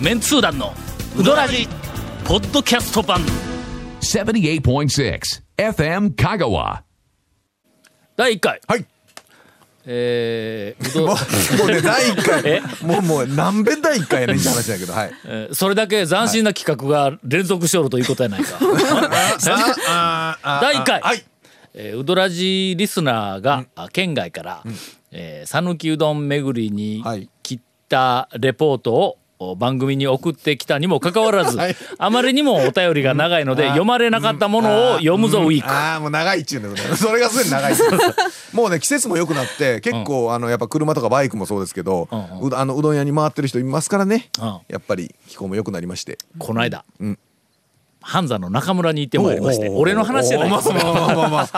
メンツー団のウドラジポッドキャスト版。78.6 FM Kagawa. 第1回。はい。えーうどもうもうね第1え？回もうもう何遍第1回やねんって話だけどはい。えーそれだけ斬新な企画が連続しおるということやないか。第1回。はい。えーうどらじリスナーが、あ県外からえー讃岐、うどん巡りにはい。来たレポートをお番組に送ってきたにもかかわらず、はい、あまりにもお便りが長いので、読まれなかったものを読むぞ、ウィーク、ああもう長いっちゅうんだよね。それがすでに長い もうね季節も良くなって結構、あのやっぱ車とかバイクもそうですけど、うん。うん、あのうどん屋に回ってる人いますからね、やっぱり気候も良くなりまして。この間、うん。半山の中村に行ってまいりまして俺の話じゃないですか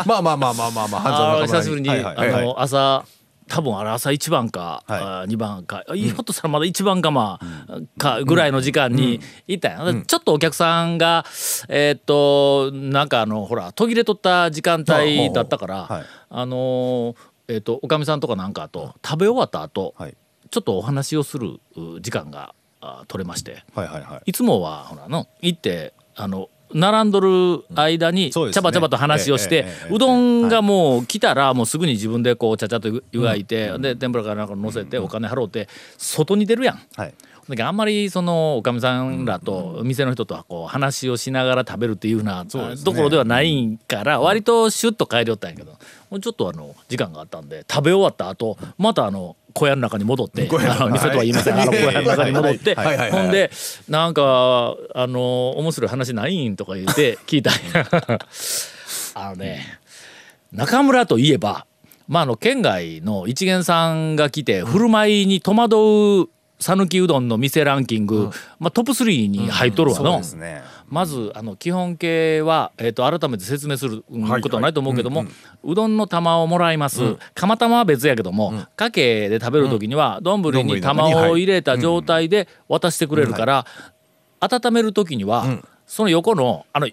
まあまあまあまあまあまあまあ半山の中村に久しぶりに、はいはい、あの、はいはい、朝多分あれ朝一番か、はい。あ2番か、ひょっとしたらまだ一番かまあ、かぐらいの時間に行ったんや、ちょっとお客さんがえーっとなんかあのほら途切れとった時間帯だったから、はい。あのーえーっとおかみさんとかなんかと食べ終わった後、はい。ちょっとお話をするう時間があ取れまして。はいはいはい。いつもはほらの行ってあの並んどる間にちゃばちゃばと話をして、うどんがもう来たらもうすぐに自分でこうちゃちゃっと湯がいて、で天ぷらかなんか乗せてお金払うて外に出るやん。はい。だけどあんまりそのおかみさんらと店の人とはこう話をしながら食べるっていうようなところではないから割とシュッと帰りよったんやけどもうちょっとあの時間があったんで食べ終わった後またあの小屋の中に戻って店とは言いません。あの小屋の中に戻ってほんでなんかあの面白い話ないんとか言って 聞いたあのね中村といえばまああの県外の一元さんが来て振る舞いに戸惑う讃岐うどんの店ランキング、まあ、トップ3に入っとるわそうの、ですねまずあの基本形は、えー、と改めて説明することはないと思うけども、うどんの玉をもらいます、釜玉は別やけども、かけで食べる時には丼に玉を入れた状態で渡してくれるから、温める時には、その横のあの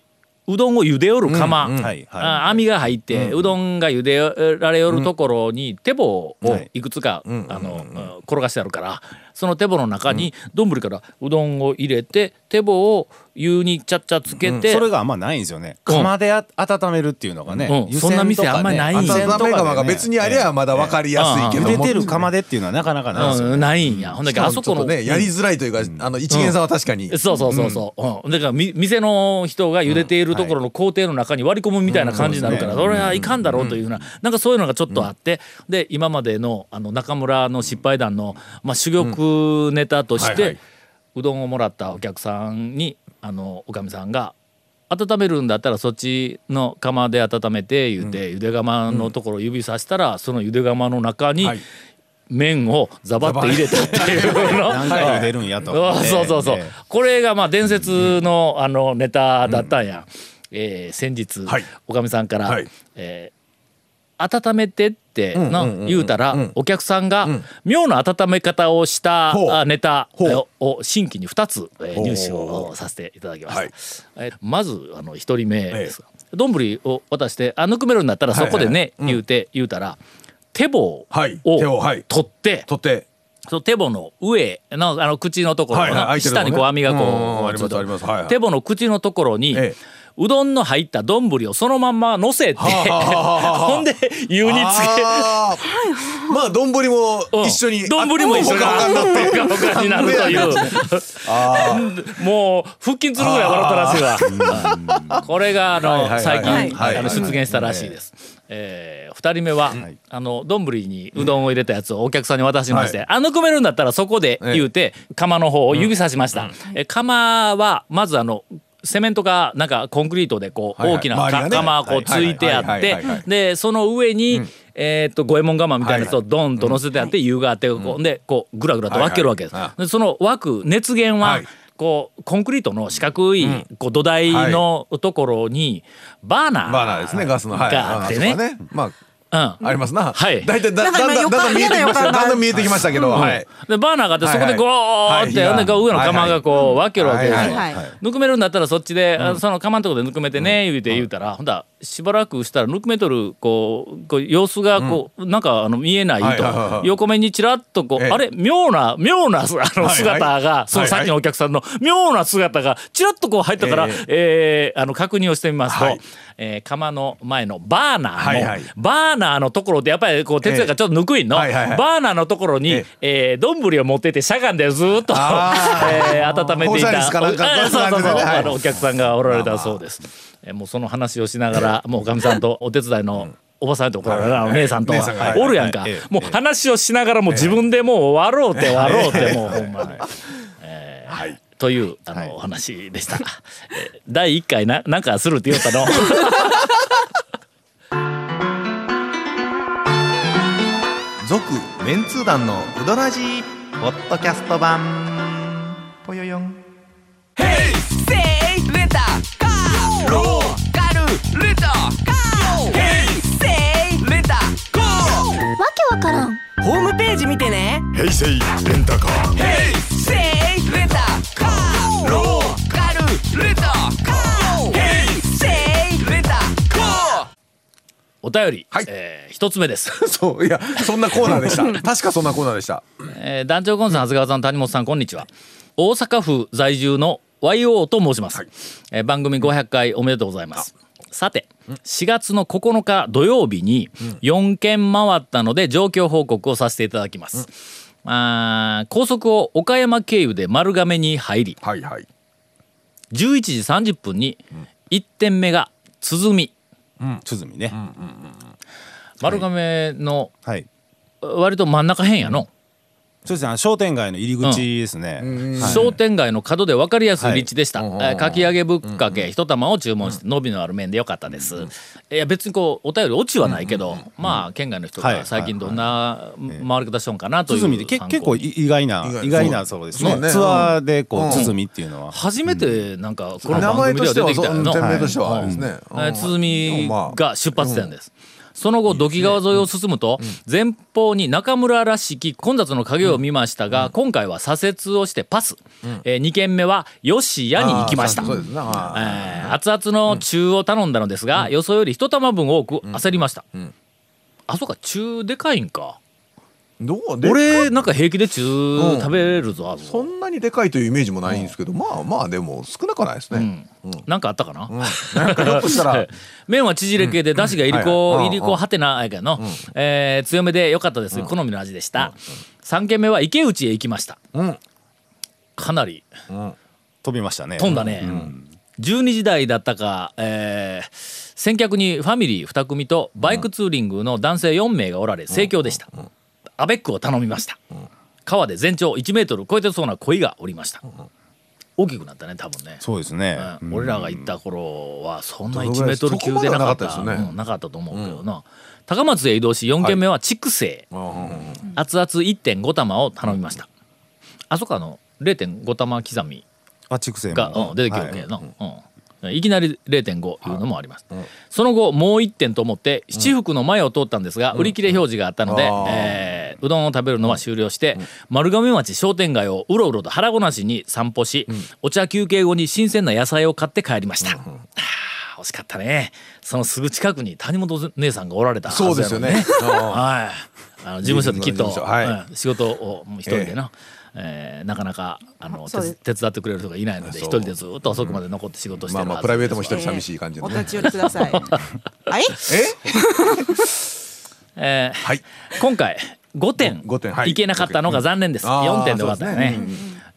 うどんを茹でよる釜、はいはい。あ網が入って、うどんが茹でられよるところに手棒をはい。いくつか、あの、転がしてあるからその手棒の中に丼からうどんを入れて手棒を湯にちゃっちゃつけて、それがあんまないんですよね。釜であ温めるっていうのがね、うん。ね。そんな店あんまないんや温め釜が別にありゃまだ分かりやすいけども。茹でてる釜でっていうのはなかなかないですようん、ないん。やほん。だけどあそこのねやりづらいというかあの一元さん。は確かにそうそうそうそう、うん。だからみ店の人が茹でているところの工程の中に割り込むみたいな感じになるから、それはいかん。だろうというふうな、なん。かそういうのがちょっとあって、で今までのあの中村の失敗談の、まあ、珠玉ネタとして、はいはい。うどんをもらったお客さんにあのおかみさんが「温めるんだったらそっちの釜で温めて」言うて、ゆで釜のところを指さしたらそのゆで釜の中にはい。麺をザバッと入れたっていうの。何回茹でるんやと、あそうそうそう、ええ。これがまあ伝説のあのネタだったんや、えー先日、はい。おかみさんから、はい。えー温めてってのんうんうんうん。言うたら、うん。お客さんが妙な温め方をしたネタをを新規に2つ、入手をさせていただきました、はい。えーまずあの1人目です丼、を渡して「あぬくめるんだったらそこでね」言うて言うたら手棒を取って、取って。その手棒の上のあの口のところの、下にこう網がこう、手棒の口のところに、ええうどんの入った丼をそのまんま乗せて、ほんで湯につけまあ丼もうん。一緒に丼も一緒にあほかほかになるという。もう腹筋するぐらい笑ったらしいわ。これがあの、はいはいはい最近、はいはいあの出現したらしいです。えー、2人目は、あの丼にうどんを入れたやつをお客さんに渡しまして「はあのくめるんだったらそこで」言うて釜の方を指さしました。え釜はまずあのセメントがなんかコンクリートでこう大きな釜こうついてあってでその上にえーっと五右衛門釜みたいなやつをドンと乗せてあって湯があってこうでこうぐらぐらと分けるわけです。でその枠熱源ははい。こうコンクリートの四角いこう土台のところにバーナーバーナーですねガスの。はい。があってねありますな。はい。大体だだんだんだんだん見えてきましたよだんだん見えてきましたけどはい。でバーナーがあってそこでゴーって、上の釜がこう分けるわけですよ、ぬくめるんだったらそっちで、あその釜のとこでぬくめてね言うて言うたら、ほんだしばらくしたらぬくめとるこうこう様子がこう、なんかあの見えないと、横目にちらっとこう、ええ。あれ妙な妙なあの姿が、そのさっきのお客さんの妙な姿がちらっとこう入ったから、ええ。ーあの確認をしてみますと、はい。えー釜の前のバーナーの、はいはい。バーナーのところでやっぱりこう鉄がちょっとぬくいんの、バーナーのところに、ええ。ー、丼を持っててしゃがんでずーっと、あ えー温めていた。お客さんがおられたそうです、えーもうその話をしながらもうおかみさんとお手伝いのおばさんとこれあの姉さんとおるやんか、もう話をしながらもう自分でもう笑うて笑うてもうほんまに。えーはい。というあの、お話でした。えー第一回ななんかするって言ったの？メンツー団のウドラジーポッドキャスト版。ぽよよん。わけわからん。ホームページ見てね。平成レンタカー便り、はい。えー一つ目です。そういやそんなコーナーでした。確かそんなコーナーでした。えー団長コンさん長谷川さん谷本さんこんにちは。大阪府在住の YO と申します、えー番組500回おめでとうございます。さて4月の9日土曜日に4件回ったので状況報告をさせていただきます、あー高速を岡山経由で丸亀に入りはいはい。11時30分に1点目が鼓鼓ね、丸亀のはい。割と真ん中辺やの、そうですねあの商店街の入り口ですね、はい。商店街の角で分かりやすいはい立地でした、うんえーかき揚げぶっかけ一玉を注文して伸びのある麺でよかったです、いや別にこうお便りオチはないけど、まあ県外の人はい。が最近どんな回り方しようかなという鼓ってけ参考に。結構い意外な意外。なそうですね。そうね。ツアーでこうん。う鼓っていうのは、初めてなんかこの名番組で前とは出てきたよなしてはそう店名としてはあれですね。えー鼓まあが出発点です。その後土器川沿いを進むと前方に中村らしき混雑の影を見ましたが今回は左折をしてパス。えー2軒目は吉谷に行きました。えー熱々の中を頼んだのですが予想より一玉分多く焦りましたあそうか中でかい。んかどうで俺なんか平気で中ん食べれるぞあそんなにでかいというイメージもないんですけどまあまあでも少なくはないですね。なんかあったかな、なんかひょっとしたら。麺は縮れ系で出汁がいりこ、はいはい。い。りこはてなやけどの、えー強めで良かったです、好みの味でした、3軒目は池内へ行きました、ん。かなり飛びましたね。飛んだね、12時台だったか、えー先客にファミリー2組とバイクツーリングの男性4名がおられ盛況でした、アベックを頼みました、川で全長1メートル超えてそうな鯉がおりました、大きくなったね多分ね。そうですね、うん。俺らが行った頃はそんな1どのぐらいメートル級でなかったね。うんなかったと思うけどな、高松へ移動し4軒目は筑西、熱々1.5玉を頼みました、あそこあの0.5玉刻みあ畜生が、も。うん、出てきるわけやな、うんいきなり0.5い。うのもあります、その後もう1点と思って七福の前を通ったんですが、売り切れ表示があったので、あーえーうどんを食べるのは終了して、丸亀町商店街をうろうろと腹ごなしに散歩し、お茶休憩後に新鮮な野菜を買って帰りました、惜しかったね。そのすぐ近くに谷本姉さんがおられたはずやのにそうですよね。はいあの事務所できっと、はい。うん仕事をもう一人でな、えーなかなかあの手手伝ってくれる人がいないので一人でずっと遅くまで残って仕事してるはずまあまあプライベートも一人寂しい感じのね。お立ち寄りください。はい。え？ーはい。今回5点ご五点。はい。いけなかったのが残念です、あー4点で終わったよね。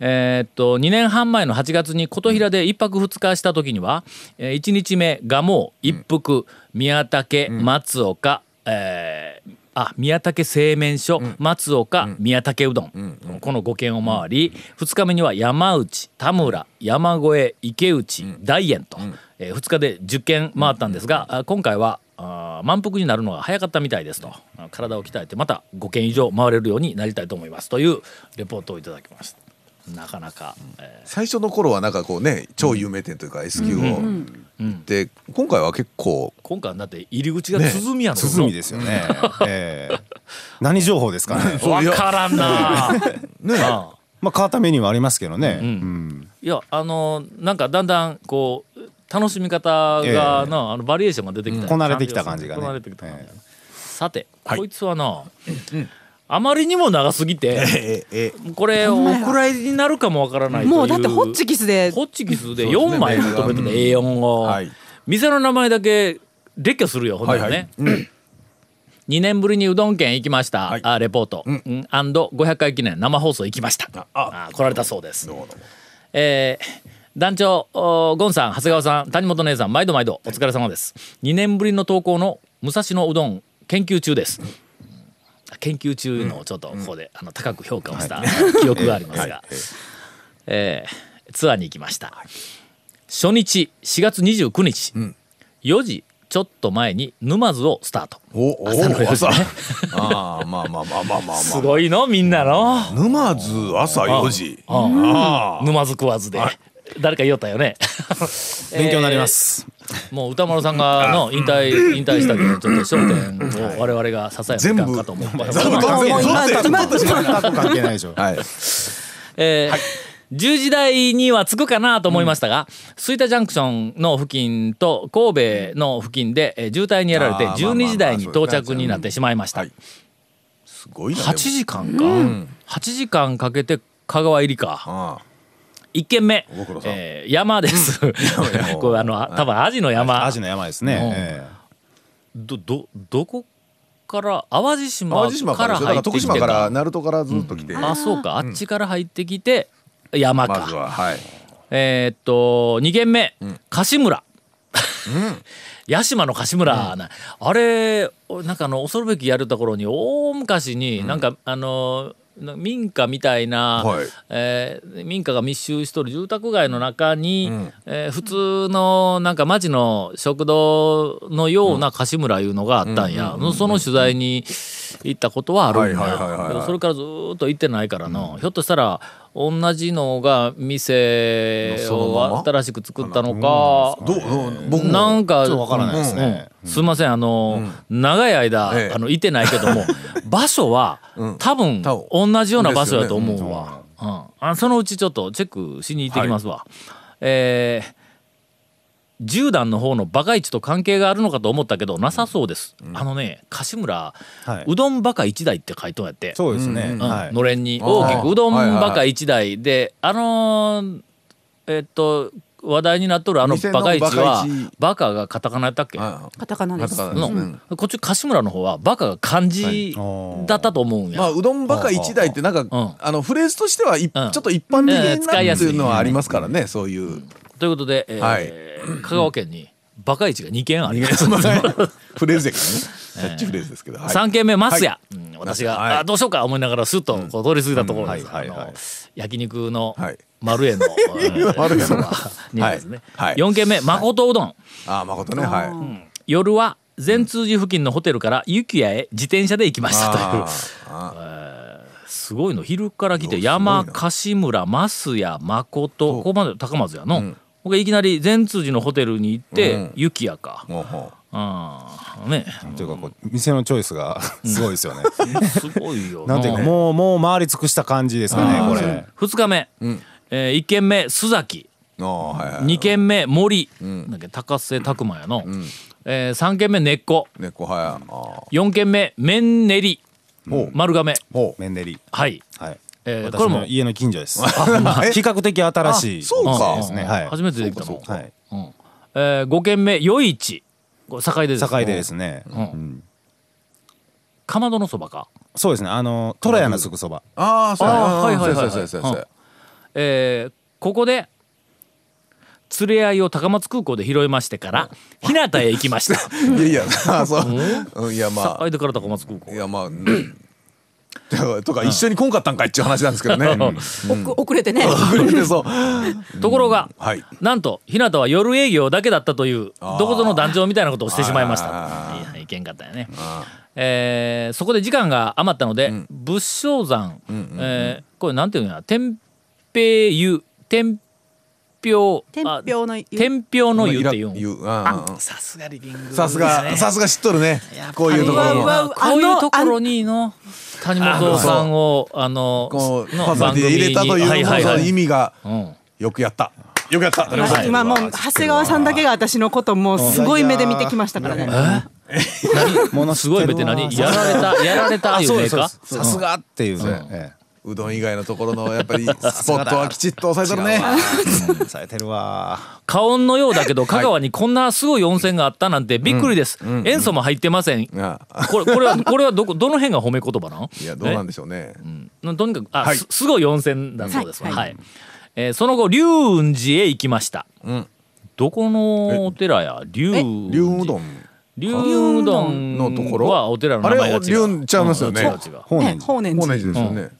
えーっと2年半前の8月に琴平で1泊2日した時には、え1日目蒲生一服宮武松岡、えーあ宮武製麺所、松岡、宮武うどん、この5軒を回り、2日目には山内田村山越え池内、大円と、え2日で10軒回ったんですが、あ今回はあー満腹になるのが早かったみたいですと。体を鍛えてまた5軒以上回れるようになりたいと思います。というレポートをいただきましたなかなか、え最初の頃はなんかこうね超有名店というか S 級を、うん。で今回は結構ー今回だって入り口が鼓やの、鼓ですよね。ええ。何情報ですかね？わからんな。ね。まあ変わったメニューもありますけどね。うん。うん。いやあのなんかだんだんこう楽しみ方がええ。な、あのバリエーションが出てきた、こなれてきた感じがね。さて、はい。こいつはな、あまりにも長すぎてええこれお蔵入りになるかもわからないという。もうだってホッチキスで。ホッチキスでそうですね。4枚まとめてた A4 を、はい。店の名前だけ列挙するよほんならね、はいはい。うん。2年ぶりにうどん県行きました、はい。あレポート、うん、アンド500回記念生放送行きました。あ来られたそうです。どうもどうも。えー団長おゴンさん長谷川さん谷本姉さん毎度毎度お疲れ様です。2年ぶりの投稿の武蔵野うどん研究中です研究中のをちょっとここで、あの高く評価をした記憶がありますが、えーツアーに行きました。初日4月29日、4時ちょっと前に沼津をスタート。おお朝の4時ね。ああまあまあまあまあまあまあ。すごいのみんなの。沼津朝4時。あ沼津食わずで。誰か言おったよね。勉強になります。もう歌丸さんがの引退引退したけどちょっと焦点を我々が支えなきゃいかと思って、関係ないでしょ。はい。えー10時台には着くかなと思いましたが、吹田ジャンクションの付近と神戸の付近でえー渋滞にやられてあーまあまあまあ12時台に到着になってしまいました。はい。すごいな8時間か、8時間かけて香川入りか。あ1軒目。えー山です、これあの多分アジの山。アジの山ですね。うん。えどどどこから淡路あ島かから入ってきて島からか鳴門からずっと来て。あそうか。あっちから入ってきて山か、まずははい。えーっと2軒目、柏村。屋島の柏村な、あれなんかあの恐るべきやるところに大昔になんか、あのな民家みたいな、はい。えー民家が密集しとる住宅街の中に、えー普通のなんか町の食堂のような柏村いうのがあったんや、その取材に行ったことはあるんや。それからずーっと行ってないからの、ひょっとしたら同じのが店を新しく作ったのか、どう僕もなんかちょっとわからないですね。うんすいませんあの、長い間、ええ。あのいてないけども 場所は、多分同じような場所やと思うわ、うん。あそのうちちょっとチェックしに行ってきますわ、えー10段の方のバカ市と関係があるのかと思ったけどなさそうです、あのね柏村、はい。うどんバカ一台って書いとんやって、そうですね。うんはい。のれんに。大きくうどんはいはい。はいバカ一台。であのーえっと話題になっとるあのバカ市はバカ市バカがカタカナやったっけ？あカタカナです。カタカナの、うんこっち柏村の方はバカが漢字だったと思うんや、まあうどんばか一台ってなんかうん。あのフレーズとしてはいちょうんっと一般的ええに使いやすい。なっていうのはありますからねそういうということで、えーはい。香川県にバカ市が2軒あります、フレーズやけどね。キャッチフレーズですけど。はい。3軒目松屋、うん私が、はい。あどうしようか思いながらスッとこう通り過ぎたところです、焼肉のはい。丸栄の、え ー丸栄の。ですね、はい。はい。4軒目誠うどん、ああ誠ね。はい。夜は善通寺付近のホテルから雪屋へ自転車で行きましたという。すごいの。昼から来て山柏村増屋誠ここまで高松やの、僕いきなり善通寺のホテルに行って、うん。雪屋か、ああね。というかこう店のチョイスがすごいですよね。すごいよな。んていうかもうもう回り尽くした感じですかねこれ。2日目、え1軒目須崎。うああはいはい2軒目森、なん高瀬拓磨やの、え3軒目根っこ。猫はやあ4軒目麺練り丸亀。ほメンデリ。はい、はい。えーこれも。家の近所です。比較的新しい。あそうか。ですね。はい。初めてできたのはい。うん。え5軒目余市。これ境でです境でですね。ん。うん。かまどのそばか。そうですね。あのトラヤのすぐそば。ああそうはいはいはいはい。えーここで連れ合いを高松空港で拾いましてから日向へ行きました。いやいやあそう。うん。いやま境でから高松空港。あいやまあ とか一緒に来んかったんかいっていう話なんですけどね。遅れてね。でそう。ところが、はい。なんと日向は夜営業だけだったというどこぞの団長みたいなことをしてしまいました。あいやいけんかったよね、あえーそこで時間が余ったので、仏性山、えーこれなんていうんや？天平湯。天平天あ平の湯。天平の湯っていう。ん言うああさすがリビング。さすがさすが知っとるね。こういうところこういうところにの谷本さんをあのこうのパーソナリティで入れたというはいはいはそのい。意味がうん。よくやった。よくやった。今もう長谷川さんだけが私のこともうすごい目で見てきましたからね。もの すごい目って何？やられたやられたあいう名かさすがっていうね。えうどん以外のところのやっぱり スポットはきちっと押さえとるね。えされてるわ。花音のようだけど香川にこんなすごい温泉があったなんてびっくりです、塩素も入ってません、これこれはこれはどこどの辺が褒め言葉なん？いやどうなんででしょうね。とにかくあ、はい。すすごい温泉だそうですわ、はい。はい。えーその後龍雲寺へ行きました、ん。どこのお寺や？龍龍雲うどん。龍雲うどんのところ？はお寺のあれ名前が違う。龍雲ちゃいますよね。法然寺。ですよね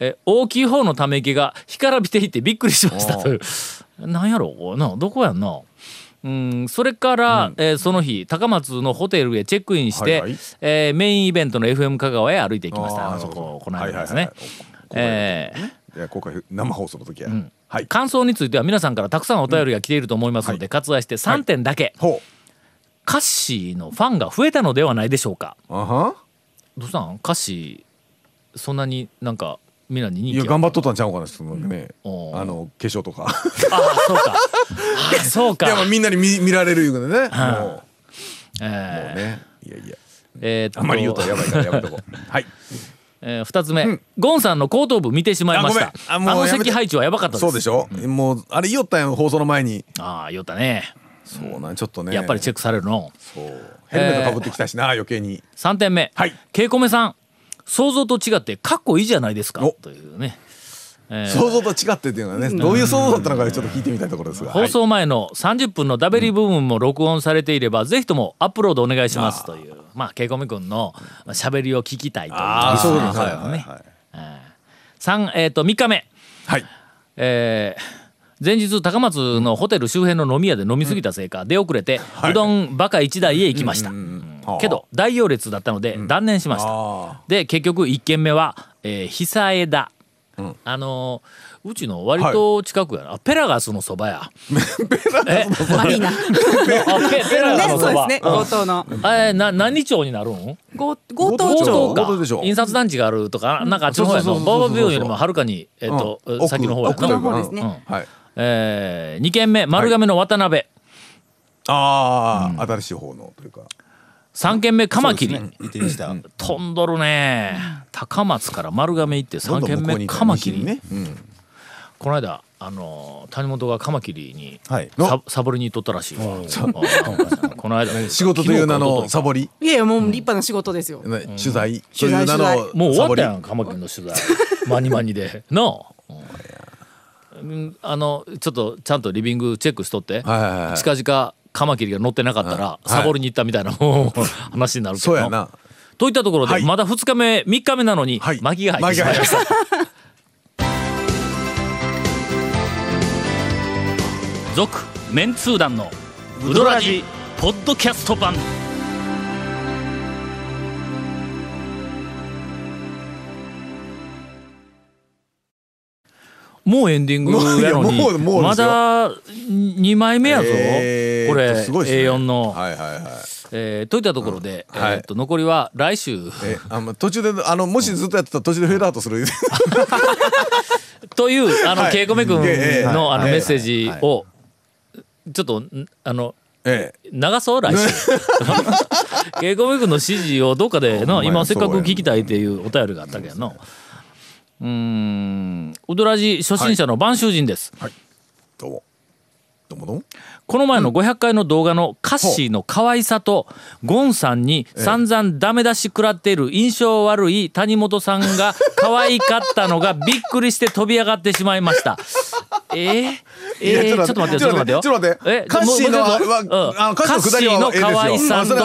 え大きい方のため息が干からびていてびっくりしましたという。なんやろなどこやんな。うんそれから、えーその日高松のホテルへチェックインして、はいはい。えーメインイベントの FM 香川へ歩いていきました。あそここのはいはいはい間ですね。えーいや公開生放送の時や。はい感想については皆さんからたくさんお便りが来ていると思いますので、割愛して3点だけ、ほカッシーのファンが増えたのではないでしょうか。うあはどうしたん？カッシーそんなになんかみんなに人いや頑張っとったんちゃうかなそのねおーあの化粧とか。あそうか。あそうか。いやまあみんなに見見られるいうことでね。はいもえうもーうね。いやいや。えーあんまり言うとやばいからやめとこう。はい。えー二つ目、ゴンさんの後頭部見てしまいました。あの席配置はやばかったそうでしょ？もうあれ言いよったんや放送の前に。ああ言ったね。そうなんちょっとね。やっぱりチェックされるの。そう。ヘルメットかぶってきたしな余計に。3点目、はい。ケイコメさん想像と違ってかっこいいじゃないですか。お。というね、えー。想像と違ってっていうのはねどういう想像だったのかちょっと聞いてみたいところですが。放送前の30分のダベリ部分も録音されていれば、ぜひともアップロードお願いします。という。まあケイコメ君の喋りを聞きたいという。あー。そうですね。ね。3えっ、と3日目。はい。えー前日高松のホテル周辺の飲み屋で飲み過ぎたせいか、出遅れて、うどんバカ1台へ行きました、けど大行列だったので断念しました、あで結局1軒目は、えー、久枝、あのーうちの割と近くやな、あペラガスのそばや。え？マリーナ。あペペラガスね、のそば。そうですね。強盗の。あれな何町になるん？強強盗強町。盗か印刷団地があるとかなんかあっちの方やのそうそうそうそうバーバー病院よりもはるかに、えっとうん。先の方や奥奥のの方ですね。うん。はい。えー、2軒目丸亀の渡辺、ああ新しい方のというか3軒目カマキリ、ね。飛んどるね。高松から丸亀行って3軒目カマキリ、ね。うん。この間あのー谷本がカマキリにはい。ササボりに行っとったらしい。この間。仕事という名のサボり？いやいや、もう立派な仕事ですよ。ね取材。と取材いう名の取もう終わったやサんカマキリの取材。マニマニで。なあうん。あのちょっとちゃんとリビングチェックしとって、はいはいはいはい。近々カマキリが乗ってなかったら、サボりに行ったみたいなもう話になるけど。そうやな。といったところで、はい。まだ2日目3日目なのに、はい。巻きが入ってしまいました。続メンツー団のウドラジポッドキャスト版もうエンディングやのにまだ2枚目やぞ、えーこれね。A4 の、はいはいはい。えーといったところで、うん。はいえーっと残りは来週。えあま途中であのもしずっとやってたら途中でフェードアウトする。というあの、はい。ケイコメ君の,、ええあのはい。メッセージをちょっとんあのええ。流そう来週。ケイコメ君の指示をどっかでの今せっかく聞きたいっていうお便りがあったけどのうーん。ウドラジ初心者の播州人です、どうも。どうもどうも。この前の500回の動画のカッシーの可愛さとゴンさんに散々ダメ出し食らっている印象悪い谷本さんが可愛かったのが びっくりして飛び上がってしまいました。えー、えー、ちょっと待ってよちょっと待ってよ。ちょっと待ってえカッシーのもうもうは一回あのカッシーの可愛さと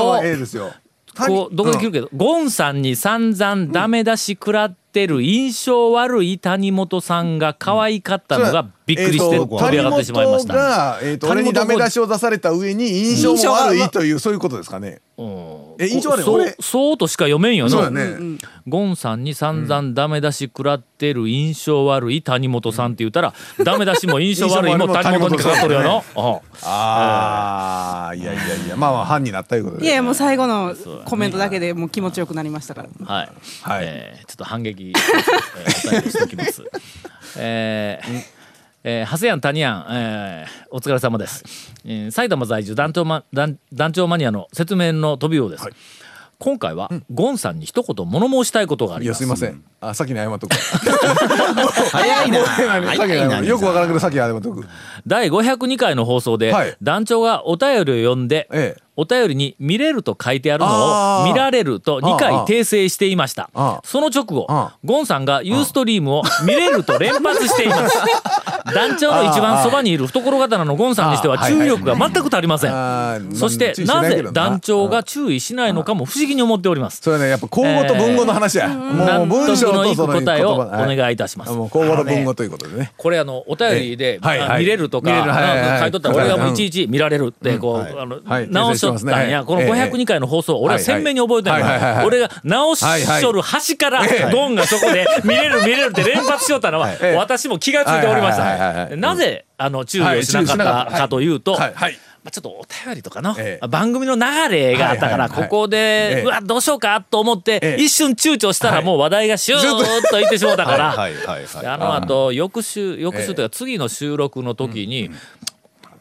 こうどこで切るけど、ゴンさんに散々ダメ出し食らってる印象悪い谷本さんが可愛かったのがびっくりして飛び上がってしまいました。谷本が、えー、と俺にダメ出しを出された上に印象も悪いというそういうことですかね。うんえ印象悪いそう俺そうとしか読めんよそうなだね。ゴンさんに散々ダメ出し食らってる印象悪い谷本さんって言ったら、ダメ出しも印象悪い も谷本にかかっとるよの。うん。ああ。いやいやいやまあまあ犯になったいうことで。いやもう最後のコメントだけでもう気持ちよくなりましたから。はい、はい。えーちょっと反撃、えーお便りしておきます。えーえー、ハセヤン、タニヤン、えーお疲れ様です、えー埼玉在住団長マ団団長マニアの説明の飛びようです、今回は、ゴンさんに一言物申したいことがあります。いやすいません。あ先に謝っとく。早いな。先に謝っとくよくわからんけど先に謝っとく。第502回の放送で、はい。団長がお便りを読んで、ええお便りに見れると書いてあるのを見られると2回訂正していました。その直後あゴンさんがユーストリームを見れると連発しています。団長の一番そばにいる懐刀のゴンさんにしては注意力が全く足りません。そしてなぜ団長が注意しないのかも不思議に思っております。それね。やっぱ口語と文語の話や、も納う文章の答えをお願いいたします。もう口語と文語ということでね。これあのお便りで、見れるとか、書いとったら俺がもういちいち見られるってこう、あのはい。直しとったんや、この502回の放送、俺は鮮明に覚えてるはい俺が直しとる端からゴンがそこで 見れる見れるって連発しよったのは、ええ。私も気がついておりました。なぜあの注意をしなかったた。かというと、まあ、ちょっとお便りとかの、ええ。番組の流れがあったから、ここで、ええ。うわどうしようかと思って、ええ。一瞬躊躇したらもう話題がシューッといってしもうたから、あの後翌週翌週というか次の収録の時に、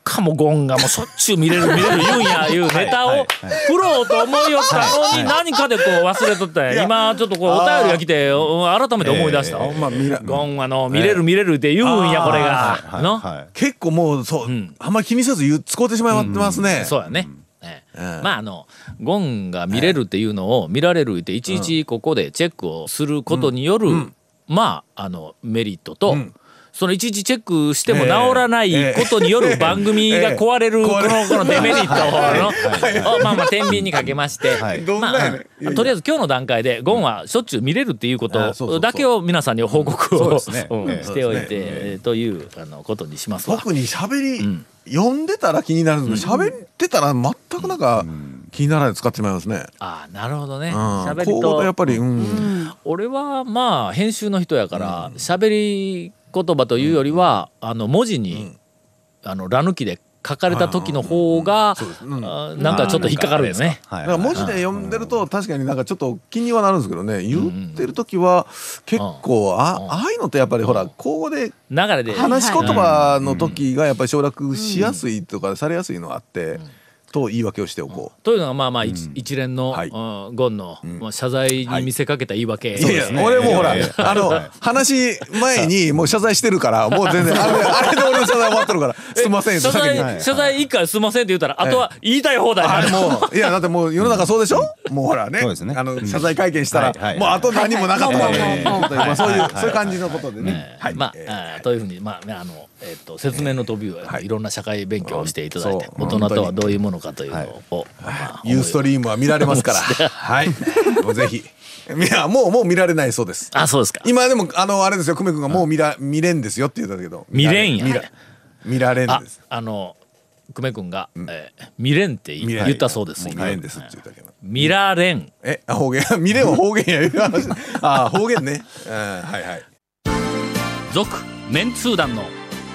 かもゴンがもうしょっちゅう見れる 見れる言うんやいうネタを振ろうと思いよったのに何かでこう忘れとったんや。今ちょっとこうお便りが来てうん改めて思い出した、ほんま見らゴンはの見れる見れるって言うんやこれが、結構もうそう、あんまり気にせず言う使うてしまいますね、そうやね。ええ。うんまああのゴンが見れるっていうのを見られるっていちい。ちここでチェックをすることによる、まああのメリットと、そのいちいちチェックしても治らないことによる番組が壊れるこのこのデメリットのをまあまあ天秤にかけまして、まあとりあえず今日の段階でゴンはしょっちゅう見れるっていうことだけを皆さんに報告を しておいてというあのことにしますわ。特に喋り、読んでたら気になるんですけど喋ってたら全くなんか気にならないで使ってしまいますね、ああなるほどね。うん、喋りとやとっぱり、うん。俺はまあ編集の人やから喋り言葉というよりはあの文字にあのラ抜きで書かれた時の方があなんかちょっと引っかかるよね。はいだから文字で読んでると確かになんかちょっと気にはなるんですけどね。言ってる時は結構あああいうのってやっぱりほら口語で流れで。話し言葉の時がやっぱり省略しやすいとかされやすいのがあってと言い訳をしておこう。というのがまあまあ一一連の、はい。うんゴンの、まあ謝罪に見せかけた言い訳、い。やいや俺もほら、あの、話前にもう謝罪してるから、もう全然、あれ あれで俺の謝罪終わってるから、すいません、謝罪、謝罪一回すいませんって言ったら、あとは言いたい放題。あれもう、いや、だってもう世の中そうでしょ？もうほらね、あの、謝罪会見したらもうあと何もなかったそういうはい、そういう感じのことでね。はい。まあ、というふうに、まあね、あの、えっ、と、説明の飛びを、はいい、ろんな社会勉強をしていただいて、大人とはどういうものかというのを、ユーストリームは見られますから、はい。ぜひ。いや、もう、もう見られないそうです。あ、そうですか。今でも、あの、あれですよ、久米君がもう見ら、見れんですよって言ったけど。見れんや見られんあです。、あの、久米君が、えー見れんって言ったそうです。見れんですって言ったけど。見られん。え、あ方言、見れんは方言や。あ、方言ね。うん、はいはい。続メンツー団の